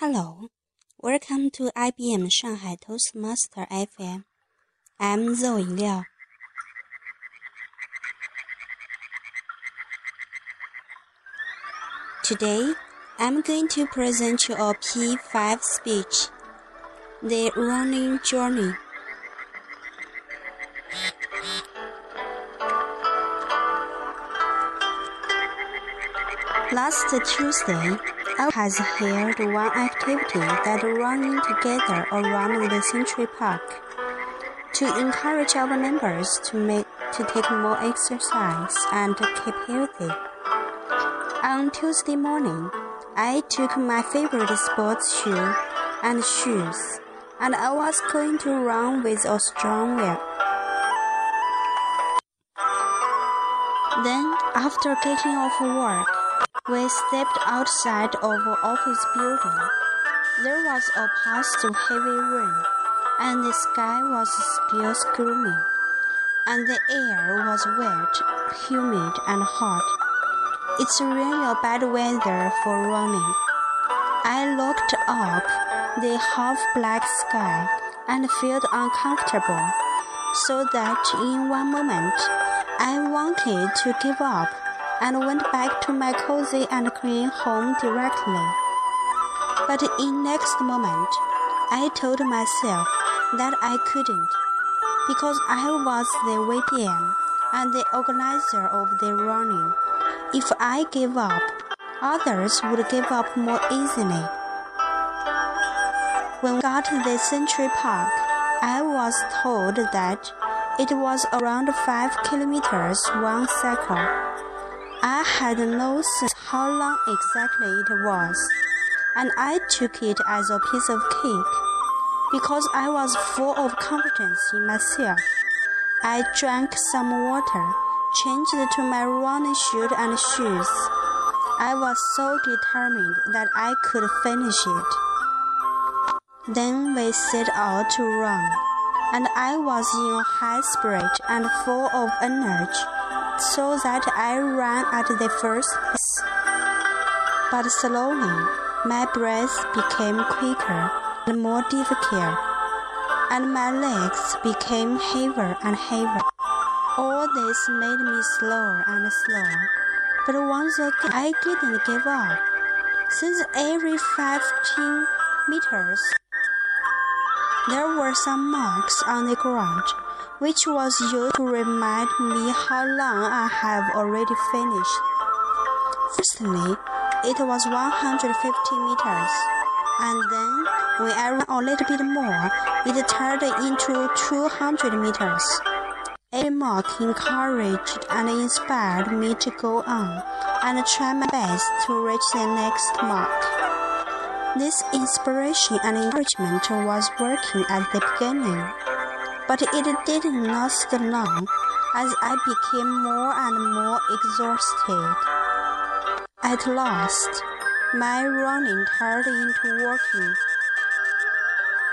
Hello, welcome to IBM Shanghai Toastmaster FM. I'm Zoe Liao. Today, I'm going to present you a P5 speech, The Running Journey. Last Tuesday, has held one activity that running together around the Century Park to encourage our members to make to take more exercise and keep healthy. On Tuesday morning, I took my favorite sports shoe and shoes, and I was going to run with a strong will. Then, after getting off work, we stepped outside of an office building. There was a past of heavy rain, and the sky was still gloomy, and the air was wet, humid, and hot. It's really a bad weather for running. I looked up the half black sky and felt uncomfortable, so that in one moment I wanted to give up and went back to my cozy and clean home directly. But in next moment, I told myself that I couldn't, because I was the VPN and the organizer of the running. If I gave up, others would give up more easily. When we got to the Century Park, I was told that it was around 5 kilometers one cycle. I had no sense how long exactly it was, and I took it as a piece of cake because I was full of confidence in myself. I drank some water, changed to my running shoes and shoes. I was so determined that I could finish it. Then we set out to run, and I was in a high spirit and full of energy so that I ran at the first pace. But slowly, my breath became quicker and more difficult, and my legs became heavier and heavier. All this made me slower and slower. But once again, I didn't give up. Since every 15 meters, there were some marks on the ground which was used to remind me how long I have already finished. Firstly, it was 150 meters, and then when I ran a little bit more, it turned into 200 meters. Every mark encouraged and inspired me to go on and try my best to reach the next mark. This inspiration and encouragement was working at the beginning but it did not last long as I became more and more exhausted. At last, my running turned into walking,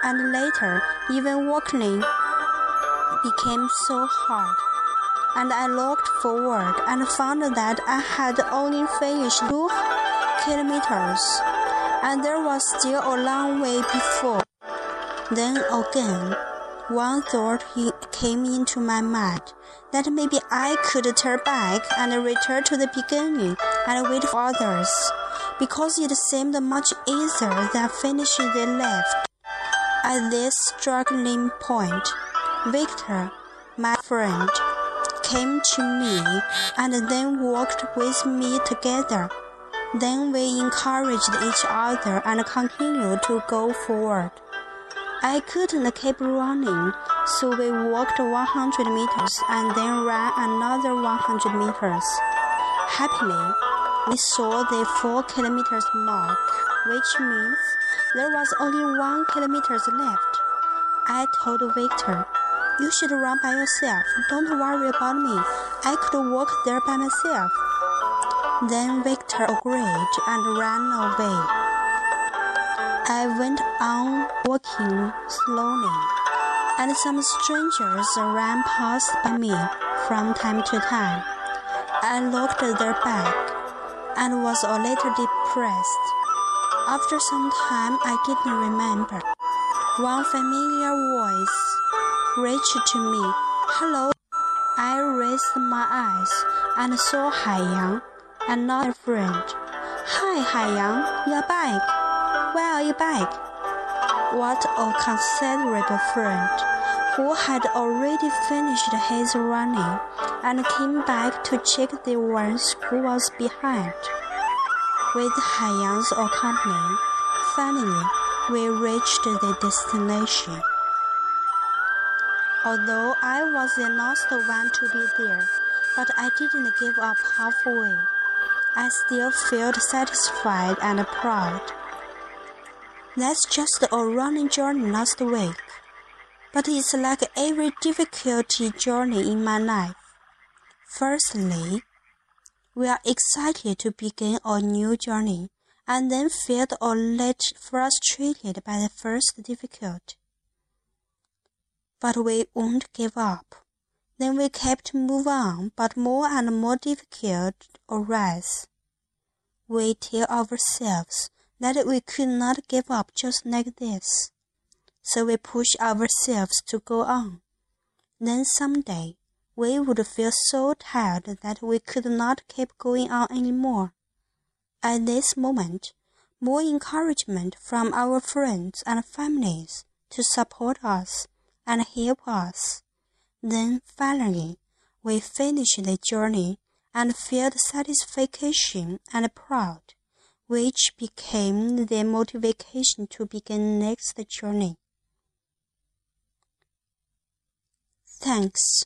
and later, even walking became so hard. And I looked forward and found that I had only finished two kilometers, and there was still a long way before. Then again, one thought came into my mind that maybe I could turn back and return to the beginning and wait for others, because it seemed much easier than finishing the left. At this struggling point, Victor, my friend, came to me and then walked with me together. Then we encouraged each other and continued to go forward. I couldn't keep running, so we walked 100 meters and then ran another 100 meters. Happily, we saw the 4 kilometers mark, which means there was only 1 kilometers left. I told Victor, You should run by yourself. Don't worry about me. I could walk there by myself. Then Victor agreed and ran away. I went on walking slowly, and some strangers ran past by me from time to time. I looked at their back and was a little depressed. After some time, I didn't remember. One familiar voice reached to me. Hello. I raised my eyes and saw Haiyang, another friend. Hi, Haiyang, you're back. You back? What a considerable friend, who had already finished his running and came back to check the ones who was behind. With Haiyang's accompany, finally we reached the destination. Although I was the last one to be there, but I didn't give up halfway. I still felt satisfied and proud. That's just a running journey last week, but it's like every difficulty journey in my life. Firstly, we are excited to begin a new journey and then feel a little frustrated by the first difficulty. But we won't give up. Then we kept moving on, but more and more difficult arise. We tell ourselves that we could not give up just like this. So we push ourselves to go on. Then someday we would feel so tired that we could not keep going on anymore. At this moment, more encouragement from our friends and families to support us and help us. Then finally, we finish the journey and felt satisfaction and proud, which became the motivation to begin next journey. Thanks.